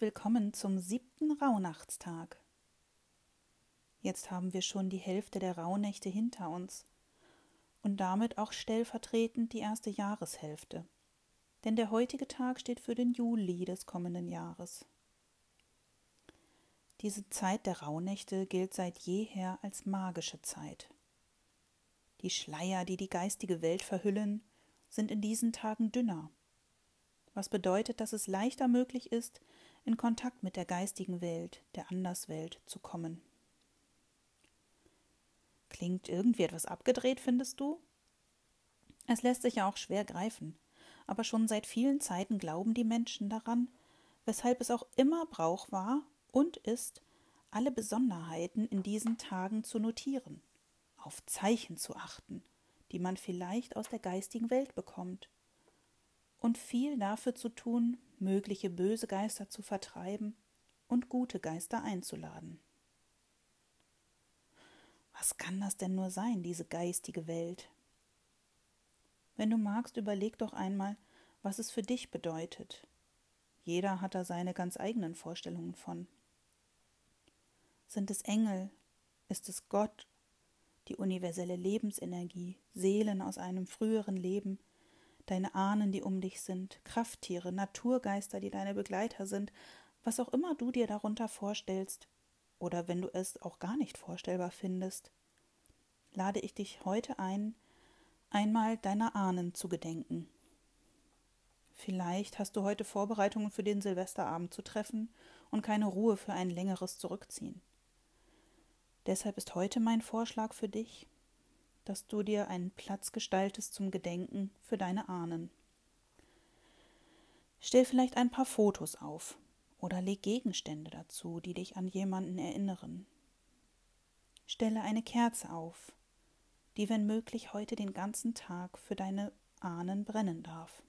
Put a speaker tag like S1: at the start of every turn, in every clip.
S1: willkommen zum siebten Rauhnachtstag. Jetzt haben wir schon die Hälfte der Rauhnächte hinter uns und damit auch stellvertretend die erste Jahreshälfte, denn der heutige Tag steht für den Juli des kommenden Jahres. Diese Zeit der Rauhnächte gilt seit jeher als magische Zeit. Die Schleier, die die geistige Welt verhüllen, sind in diesen Tagen dünner, was bedeutet, dass es leichter möglich ist, in Kontakt mit der geistigen Welt, der Anderswelt zu kommen. Klingt irgendwie etwas abgedreht, findest du? Es lässt sich ja auch schwer greifen, aber schon seit vielen Zeiten glauben die Menschen daran, weshalb es auch immer Brauch war und ist, alle Besonderheiten in diesen Tagen zu notieren, auf Zeichen zu achten, die man vielleicht aus der geistigen Welt bekommt, und viel dafür zu tun, mögliche böse Geister zu vertreiben und gute Geister einzuladen. Was kann das denn nur sein, diese geistige Welt? Wenn du magst, überleg doch einmal, was es für dich bedeutet. Jeder hat da seine ganz eigenen Vorstellungen von. Sind es Engel? Ist es Gott? Die universelle Lebensenergie, Seelen aus einem früheren Leben, deine Ahnen, die um dich sind, Krafttiere, Naturgeister, die deine Begleiter sind, was auch immer du dir darunter vorstellst, oder wenn du es auch gar nicht vorstellbar findest, lade ich dich heute ein, einmal deiner Ahnen zu gedenken. Vielleicht hast du heute Vorbereitungen für den Silvesterabend zu treffen und keine Ruhe für ein längeres Zurückziehen. Deshalb ist heute mein Vorschlag für dich, dass du dir einen Platz gestaltest zum Gedenken für deine Ahnen. Stell vielleicht ein paar Fotos auf oder leg Gegenstände dazu, die dich an jemanden erinnern. Stelle eine Kerze auf, die wenn möglich heute den ganzen Tag für deine Ahnen brennen darf.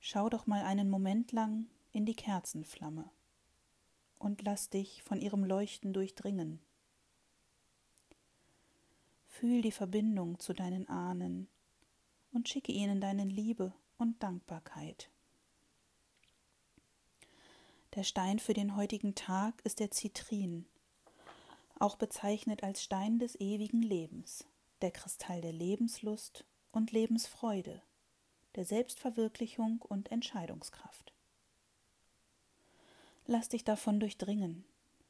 S1: Schau doch mal einen Moment lang in die Kerzenflamme und lass dich von ihrem Leuchten durchdringen. Fühl die Verbindung zu deinen Ahnen und schicke ihnen deine Liebe und Dankbarkeit. Der Stein für den heutigen Tag ist der Zitrin, auch bezeichnet als Stein des ewigen Lebens, der Kristall der Lebenslust und Lebensfreude, der Selbstverwirklichung und Entscheidungskraft. Lass dich davon durchdringen,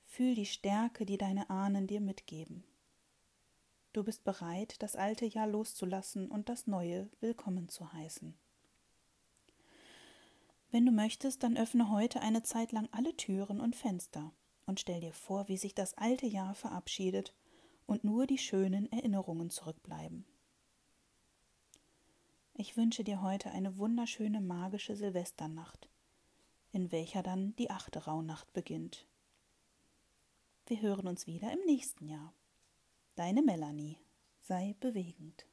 S1: fühl die Stärke, die deine Ahnen dir mitgeben. Du bist bereit, das alte Jahr loszulassen und das neue willkommen zu heißen. Wenn du möchtest, dann öffne heute eine Zeit lang alle Türen und Fenster und stell dir vor, wie sich das alte Jahr verabschiedet und nur die schönen Erinnerungen zurückbleiben. Ich wünsche dir heute eine wunderschöne magische Silvesternacht, in welcher dann die achte Rauhnacht beginnt. Wir hören uns wieder im nächsten Jahr. Deine Melanie. Sei bewegend.